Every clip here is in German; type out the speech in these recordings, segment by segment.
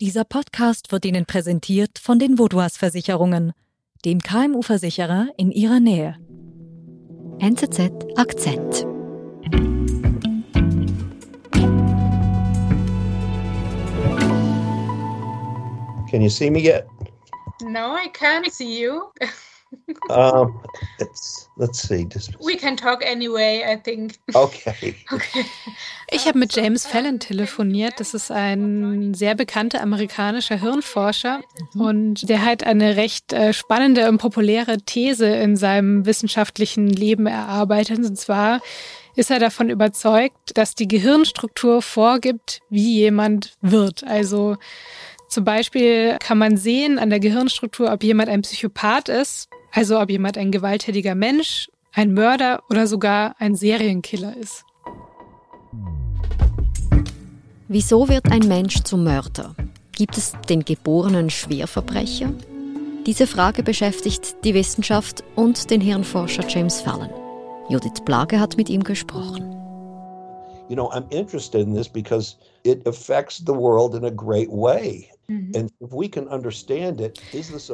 Dieser Podcast wird Ihnen präsentiert von den Vodouas Versicherungen, dem KMU-Versicherer in Ihrer Nähe. NZZ Akzent. Can you see me yet? No, I can't see you. Um, it's, let's see. We can talk anyway, I think. okay. Okay. Ich habe mit James Fallon telefoniert. Das ist ein sehr bekannter amerikanischer Hirnforscher und der hat eine recht äh, spannende und populäre These in seinem wissenschaftlichen Leben erarbeitet. Und zwar ist er davon überzeugt, dass die Gehirnstruktur vorgibt, wie jemand wird. Also zum Beispiel kann man sehen an der Gehirnstruktur, ob jemand ein Psychopath ist, also ob jemand ein gewalttätiger Mensch, ein Mörder oder sogar ein Serienkiller ist. Wieso wird ein Mensch zum Mörder? Gibt es den geborenen Schwerverbrecher? Diese Frage beschäftigt die Wissenschaft und den Hirnforscher James Fallon. Judith Plage hat mit ihm gesprochen. You know, I'm interested in this because it affects the world in a great way. A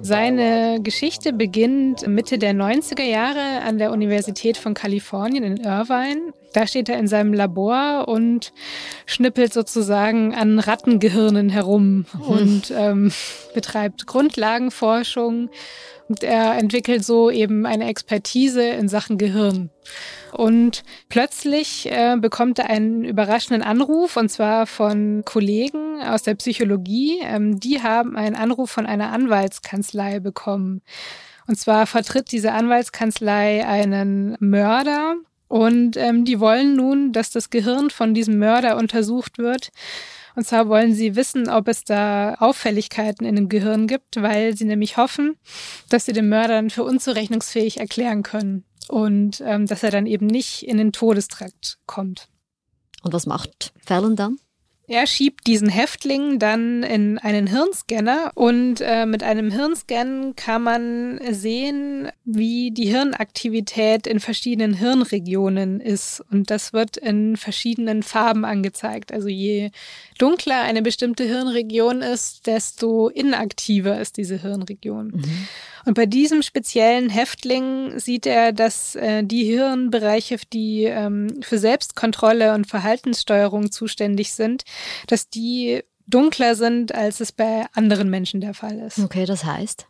Seine Geschichte beginnt Mitte der 90er Jahre an der Universität von Kalifornien in Irvine. Da steht er in seinem Labor und schnippelt sozusagen an Rattengehirnen herum und ähm, betreibt Grundlagenforschung. Und er entwickelt so eben eine Expertise in Sachen Gehirn. Und plötzlich äh, bekommt er einen überraschenden Anruf, und zwar von Kollegen aus der Psychologie. Ähm, die haben einen Anruf von einer Anwaltskanzlei bekommen. Und zwar vertritt diese Anwaltskanzlei einen Mörder. Und ähm, die wollen nun, dass das Gehirn von diesem Mörder untersucht wird. Und zwar wollen sie wissen, ob es da Auffälligkeiten in dem Gehirn gibt, weil sie nämlich hoffen, dass sie den Mörder dann für unzurechnungsfähig erklären können und ähm, dass er dann eben nicht in den Todestrakt kommt. Und was macht Fallon dann? Er schiebt diesen Häftling dann in einen Hirnscanner und äh, mit einem Hirnscan kann man sehen, wie die Hirnaktivität in verschiedenen Hirnregionen ist. Und das wird in verschiedenen Farben angezeigt. Also je dunkler eine bestimmte Hirnregion ist, desto inaktiver ist diese Hirnregion. Und bei diesem speziellen Häftling sieht er, dass äh, die Hirnbereiche, die ähm, für Selbstkontrolle und Verhaltenssteuerung zuständig sind, dass die dunkler sind, als es bei anderen Menschen der Fall ist. Okay, das heißt?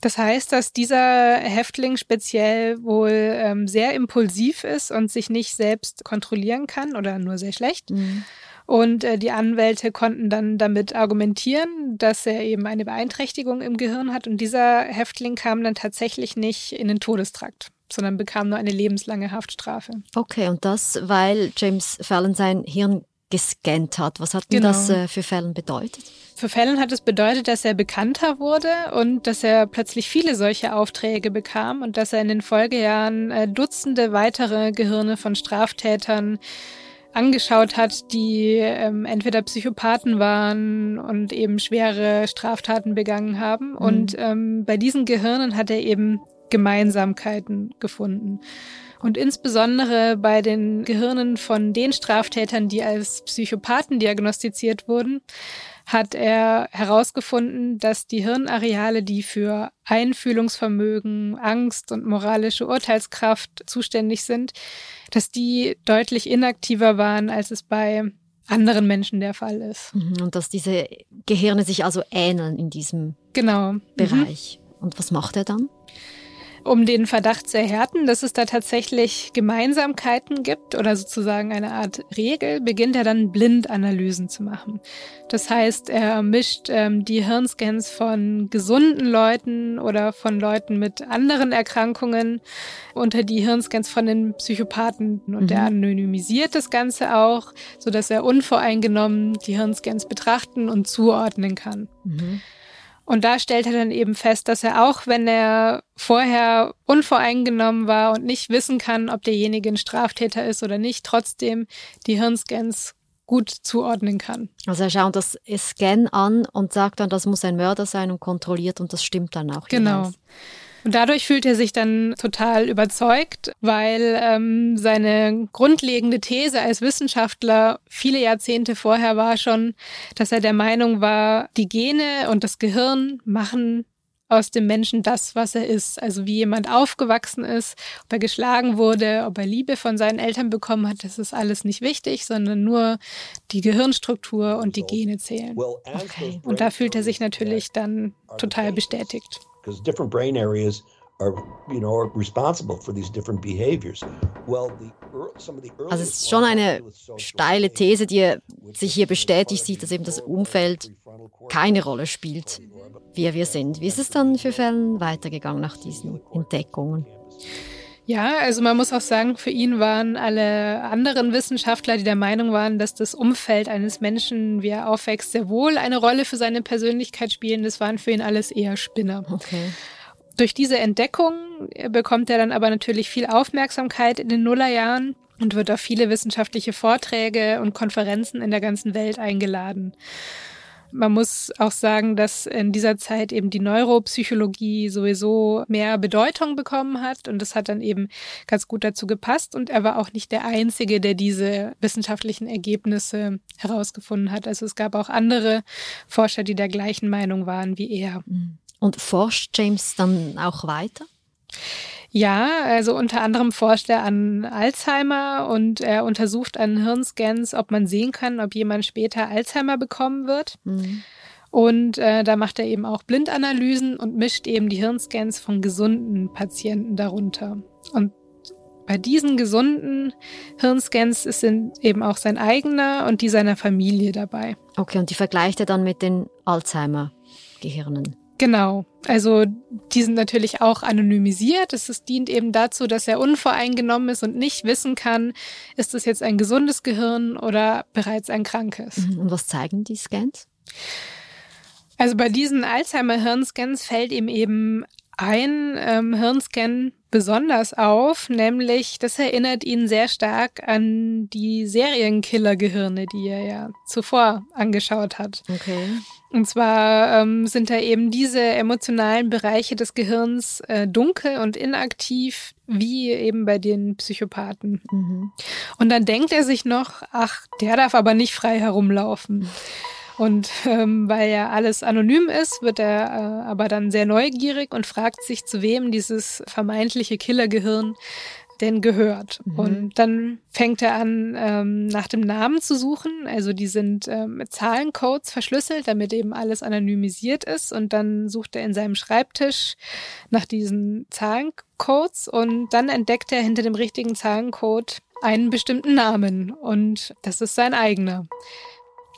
Das heißt, dass dieser Häftling speziell wohl ähm, sehr impulsiv ist und sich nicht selbst kontrollieren kann oder nur sehr schlecht. Mhm. Und äh, die Anwälte konnten dann damit argumentieren, dass er eben eine Beeinträchtigung im Gehirn hat. Und dieser Häftling kam dann tatsächlich nicht in den Todestrakt, sondern bekam nur eine lebenslange Haftstrafe. Okay, und das, weil James Fallon sein Hirn gescannt hat. Was hat denn Genau. das äh, für Fallon bedeutet? Für Fallon hat es bedeutet, dass er bekannter wurde und dass er plötzlich viele solche Aufträge bekam und dass er in den Folgejahren äh, Dutzende weitere Gehirne von Straftätern angeschaut hat, die ähm, entweder Psychopathen waren und eben schwere Straftaten begangen haben. Und ähm, bei diesen Gehirnen hat er eben Gemeinsamkeiten gefunden. Und insbesondere bei den Gehirnen von den Straftätern, die als Psychopathen diagnostiziert wurden, hat er herausgefunden, dass die Hirnareale, die für Einfühlungsvermögen, Angst und moralische Urteilskraft zuständig sind, dass die deutlich inaktiver waren, als es bei anderen Menschen der Fall ist. Mhm, Und dass diese Gehirne sich also ähneln in diesem Genau. Mhm. Bereich. Und was macht er dann? Um den Verdacht zu erhärten, dass es da tatsächlich Gemeinsamkeiten gibt oder sozusagen eine Art Regel, beginnt er dann Blindanalysen zu machen. Das heißt, er mischt ähm, die Hirnscans von gesunden Leuten oder von Leuten mit anderen Erkrankungen unter die Hirnscans von den Psychopathen und er anonymisiert das Ganze auch, so dass er unvoreingenommen die Hirnscans betrachten und zuordnen kann. Und da stellt er dann eben fest, dass er auch, wenn er vorher unvoreingenommen war und nicht wissen kann, ob derjenige ein Straftäter ist oder nicht, trotzdem die Hirnscans gut zuordnen kann. Also er schaut das Scan an und sagt dann, das muss ein Mörder sein und kontrolliert und das stimmt dann auch. Genau. jeweils. Und dadurch fühlt er sich dann total überzeugt, weil ähm, seine grundlegende These als Wissenschaftler viele Jahrzehnte vorher war schon, dass er der Meinung war, die Gene und das Gehirn machen aus dem Menschen das, was er ist. Also wie jemand aufgewachsen ist, ob er geschlagen wurde, ob er Liebe von seinen Eltern bekommen hat, das ist alles nicht wichtig, sondern nur die Gehirnstruktur und die Gene zählen. Okay. Und da fühlt er sich natürlich dann total bestätigt. Different brain areas are, you know, are responsible for these different behaviors. Well, the also es ist schon eine steile These, die sich hier bestätigt sieht, dass eben das Umfeld keine Rolle spielt, wie wir sind. Wie ist es dann für Fällen weitergegangen nach diesen Entdeckungen? Ja, also man muss auch sagen, für ihn waren alle anderen Wissenschaftler, die der Meinung waren, dass das Umfeld eines Menschen, wie er aufwächst, sehr wohl eine Rolle für seine Persönlichkeit spielen. Das waren für ihn alles eher Spinner. Okay. Durch diese Entdeckung bekommt er dann aber natürlich viel Aufmerksamkeit in den Nullerjahren und wird auf viele wissenschaftliche Vorträge und Konferenzen in der ganzen Welt eingeladen. Man muss auch sagen, dass in dieser Zeit eben die Neuropsychologie sowieso mehr Bedeutung bekommen hat und das hat dann eben ganz gut dazu gepasst und er war auch nicht der Einzige, der diese wissenschaftlichen Ergebnisse herausgefunden hat. Also es gab auch andere Forscher, die der gleichen Meinung waren wie er. Und forscht James dann auch weiter? Ja, also unter anderem forscht er an Alzheimer und er untersucht an Hirnscans, ob man sehen kann, ob jemand später Alzheimer bekommen wird. Mhm. Und äh, da macht er eben auch Blindanalysen und mischt eben die Hirnscans von gesunden Patienten darunter. Und bei diesen gesunden Hirnscans sind eben auch sein eigener und die seiner Familie dabei. Okay, und die vergleicht er dann mit den Alzheimer-Gehirnen? Genau. Also die sind natürlich auch anonymisiert. Es ist, dient eben dazu, dass er unvoreingenommen ist und nicht wissen kann, ist das jetzt ein gesundes Gehirn oder bereits ein krankes. Mhm. Und was zeigen die Scans? Also bei diesen Alzheimer-Hirnscans fällt ihm eben ein ähm, Hirnscan besonders auf, nämlich das erinnert ihn sehr stark an die Serienkiller-Gehirne, die er ja zuvor angeschaut hat. Okay. Und zwar ähm, sind da eben diese emotionalen Bereiche des Gehirns äh, dunkel und inaktiv, wie eben bei den Psychopathen. Mhm. Und dann denkt er sich noch, ach, der darf aber nicht frei herumlaufen. Und ähm, weil ja alles anonym ist, wird er äh, aber dann sehr neugierig und fragt sich, zu wem dieses vermeintliche Killergehirn denn gehört. Mhm. Und dann fängt er an, ähm, nach dem Namen zu suchen. Also die sind ähm, mit Zahlencodes verschlüsselt, damit eben alles anonymisiert ist. Und dann sucht er in seinem Schreibtisch nach diesen Zahlencodes und dann entdeckt er hinter dem richtigen Zahlencode einen bestimmten Namen. Und das ist sein eigener.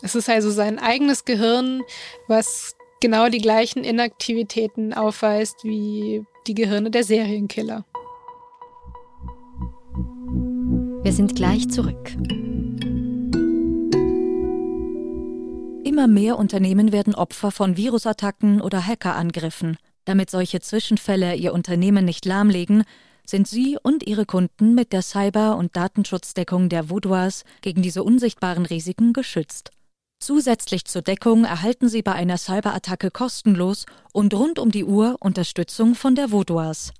Es ist also sein eigenes Gehirn, was genau die gleichen Inaktivitäten aufweist wie die Gehirne der Serienkiller. Wir sind gleich zurück. Immer mehr Unternehmen werden Opfer von Virusattacken oder Hackerangriffen. Damit solche Zwischenfälle ihr Unternehmen nicht lahmlegen, sind Sie und Ihre Kunden mit der Cyber- und Datenschutzdeckung der Voudoirs gegen diese unsichtbaren Risiken geschützt. Zusätzlich zur Deckung erhalten Sie bei einer Cyberattacke kostenlos und rund um die Uhr Unterstützung von der Vaudoise.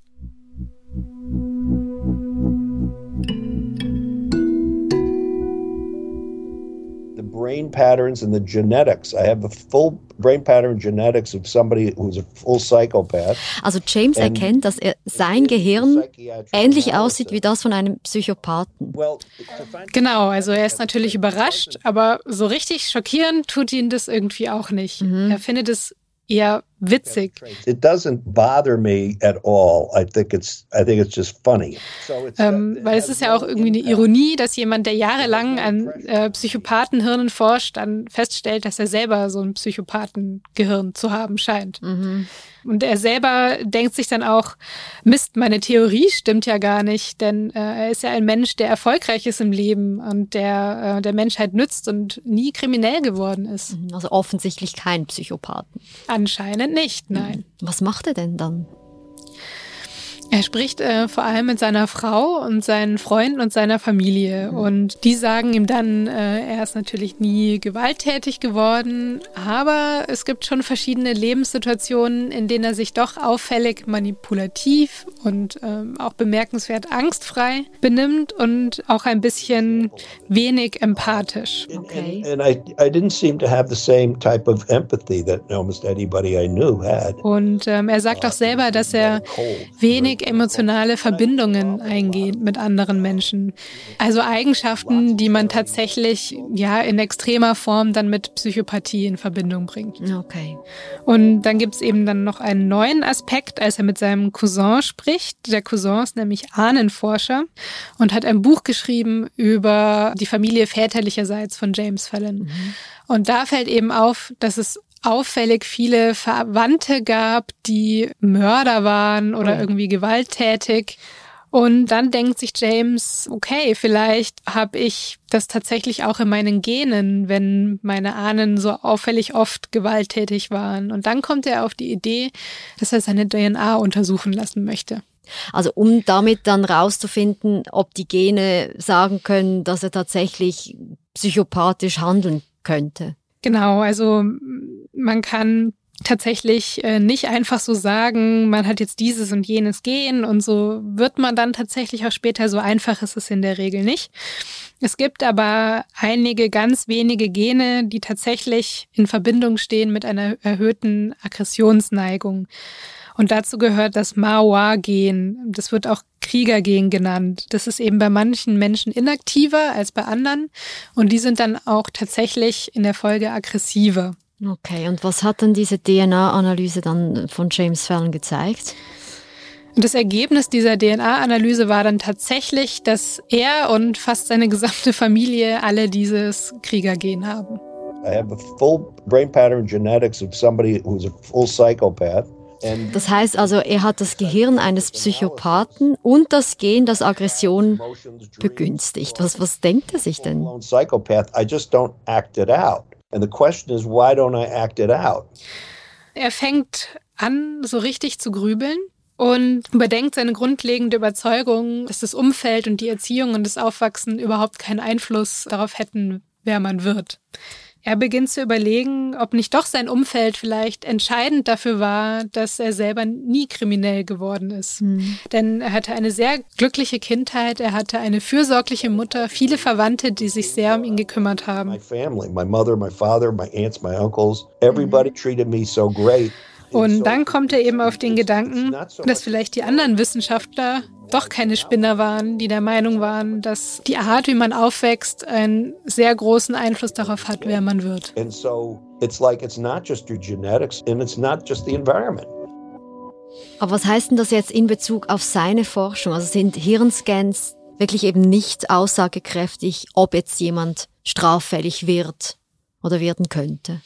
Brain patterns and the genetics. I have a full brain pattern genetics of somebody who's a full psychopath. Also James and erkennt, dass er sein Gehirn ähnlich aussieht wie das von einem Psychopathen. Genau, also er ist natürlich überrascht, aber so richtig schockierend tut ihn das irgendwie auch nicht. Mhm. Er findet es eher witzig. It doesn't bother me at all. I think it's I think it's just funny. Ähm, weil es ist ja auch irgendwie eine Ironie, dass jemand, der jahrelang an äh, Psychopathenhirnen forscht, dann feststellt, dass er selber so ein Psychopathengehirn zu haben scheint. Mhm. Und er selber denkt sich dann auch, Mist, meine Theorie stimmt ja gar nicht, denn äh, er ist ja ein Mensch, der erfolgreich ist im Leben und der äh, der Menschheit nützt und nie kriminell geworden ist. Mhm, also offensichtlich kein Psychopathen. Anscheinend nicht, nein. Was macht er denn dann? Er spricht äh, vor allem mit seiner Frau und seinen Freunden und seiner Familie. Mhm. Und die sagen ihm dann, äh, er ist natürlich nie gewalttätig geworden, aber es gibt schon verschiedene Lebenssituationen, in denen er sich doch auffällig manipulativ und ähm, auch bemerkenswert angstfrei benimmt und auch ein bisschen wenig empathisch. Okay. And, and I, I didn't seem to have the same type of empathy that almost anybody I knew had. Und ähm, er sagt auch selber, dass er wenig wenig emotionale Verbindungen eingehen mit anderen Menschen. Also Eigenschaften, die man tatsächlich ja in extremer Form dann mit Psychopathie in Verbindung bringt. Okay. Und dann gibt es eben dann noch einen neuen Aspekt, als er mit seinem Cousin spricht. Der Cousin ist nämlich Ahnenforscher und hat ein Buch geschrieben über die Familie väterlicherseits von James Fallon. Mhm. Und da fällt eben auf, dass es auffällig viele Verwandte gab, die Mörder waren oder oh. irgendwie gewalttätig. Und dann denkt sich James, okay, vielleicht habe ich das tatsächlich auch in meinen Genen, wenn meine Ahnen so auffällig oft gewalttätig waren. Und dann kommt er auf die Idee, dass er seine DNA untersuchen lassen möchte. Also um damit dann rauszufinden, ob die Gene sagen können, dass er tatsächlich psychopathisch handeln könnte. Genau, also man kann tatsächlich äh, nicht einfach so sagen, man hat jetzt dieses und jenes Gen und so wird man dann tatsächlich auch später, so einfach ist es in der Regel nicht. Es gibt aber einige ganz wenige Gene, die tatsächlich in Verbindung stehen mit einer erhöhten Aggressionsneigung. Und dazu gehört das Maoa-Gen. Das wird auch Kriegergen genannt. Das ist eben bei manchen Menschen inaktiver als bei anderen. Und die sind dann auch tatsächlich in der Folge aggressiver. Okay, und was hat dann diese DNA-Analyse dann von James Fallon gezeigt? Das Ergebnis dieser DNA-Analyse war dann tatsächlich, dass er und fast seine gesamte Familie alle dieses Kriegergen haben. I have a full brain pattern genetics of somebody who's a full psychopath. Das heißt also, er hat das Gehirn eines Psychopathen und das Gen, das Aggression begünstigt. Was, was denkt er sich denn? Er fängt an, so richtig zu grübeln und überdenkt seine grundlegende Überzeugung, dass das Umfeld und die Erziehung und das Aufwachsen überhaupt keinen Einfluss darauf hätten, wer man wird. Er beginnt zu überlegen, ob nicht doch sein Umfeld vielleicht entscheidend dafür war, dass er selber nie kriminell geworden ist. Mhm. Denn er hatte eine sehr glückliche Kindheit, er hatte eine fürsorgliche Mutter, viele Verwandte, die sich sehr um ihn gekümmert haben. My family, my mother, my father, my aunts, my uncles, everybody mhm. treated me so great. Und dann kommt er eben auf den Gedanken, dass vielleicht die anderen Wissenschaftler doch keine Spinner waren, die der Meinung waren, dass die Art, wie man aufwächst, einen sehr großen Einfluss darauf hat, wer man wird. Aber was heißt denn das jetzt in Bezug auf seine Forschung? Also sind Hirnscans wirklich eben nicht aussagekräftig, ob jetzt jemand straffällig wird oder werden könnte?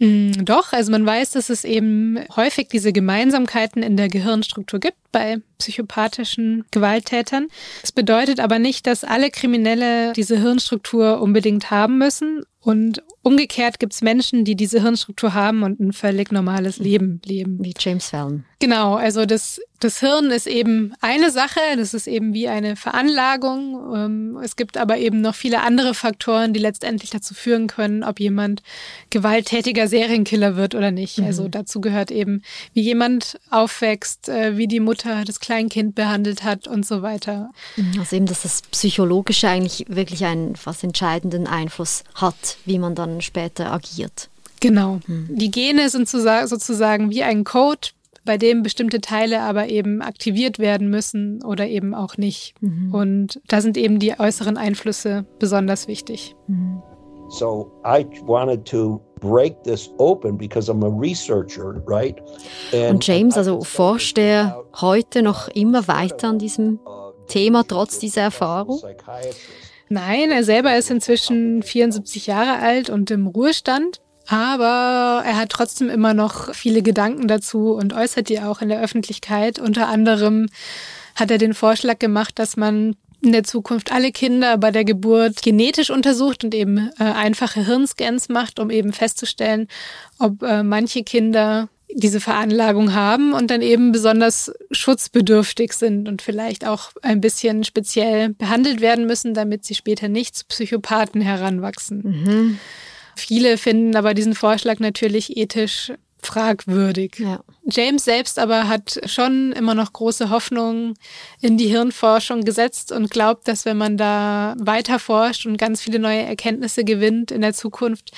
Mm, doch, also man weiß, dass es eben häufig diese Gemeinsamkeiten in der Gehirnstruktur gibt bei psychopathischen Gewalttätern. Das bedeutet aber nicht, dass alle Kriminelle diese Hirnstruktur unbedingt haben müssen. Und umgekehrt gibt es Menschen, die diese Hirnstruktur haben und ein völlig normales Leben leben. Wie James Fallon. Genau, also das, das Hirn ist eben eine Sache, das ist eben wie eine Veranlagung. Ähm, es gibt aber eben noch viele andere Faktoren, die letztendlich dazu führen können, ob jemand gewalttätiger Serienkiller wird oder nicht. Mhm. Also dazu gehört eben, wie jemand aufwächst, äh, wie die Mutter das Kleinkind behandelt hat und so weiter. Also eben, dass das Psychologische eigentlich wirklich einen fast entscheidenden Einfluss hat, wie man dann später agiert. Genau. Mhm. Die Gene sind sozusagen wie ein Code, bei dem bestimmte Teile aber eben aktiviert werden müssen oder eben auch nicht. Mhm. Und da sind eben die äußeren Einflüsse besonders wichtig. Mhm. So I wanted to break this open because I'm a researcher, right? And Und James, also forscht er heute noch immer weiter an diesem Thema trotz dieser Erfahrung? Nein, er selber ist inzwischen 74 Jahre alt und im Ruhestand. Aber er hat trotzdem immer noch viele Gedanken dazu und äußert die auch in der Öffentlichkeit. Unter anderem hat er den Vorschlag gemacht, dass man in der Zukunft alle Kinder bei der Geburt genetisch untersucht und eben äh, einfache Hirnscans macht, um eben festzustellen, ob äh, manche Kinder diese Veranlagung haben und dann eben besonders schutzbedürftig sind und vielleicht auch ein bisschen speziell behandelt werden müssen, damit sie später nicht zu Psychopathen heranwachsen. Mhm. Viele finden aber diesen Vorschlag natürlich ethisch fragwürdig. Ja. James selbst aber hat schon immer noch große Hoffnung in die Hirnforschung gesetzt und glaubt, dass wenn man da weiter forscht und ganz viele neue Erkenntnisse gewinnt in der Zukunft,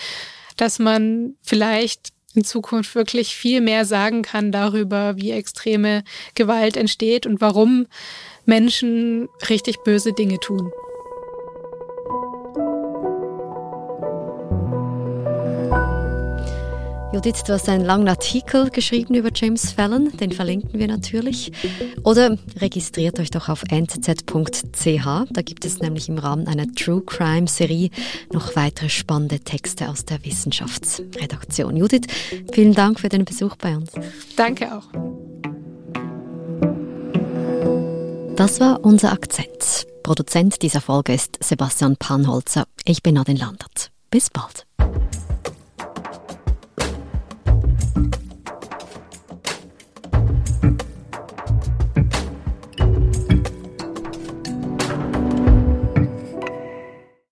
dass man vielleicht in Zukunft wirklich viel mehr sagen kann darüber, wie extreme Gewalt entsteht und warum Menschen richtig böse Dinge tun. Judith, du hast einen langen Artikel geschrieben über James Fallon, den verlinken wir natürlich. Oder registriert euch doch auf nzz.ch, da gibt es nämlich im Rahmen einer True Crime Serie noch weitere spannende Texte aus der Wissenschaftsredaktion. Judith, vielen Dank für den Besuch bei uns. Danke auch. Das war unser Akzent. Produzent dieser Folge ist Sebastian Panholzer. Ich bin Nadine Landert. Bis bald.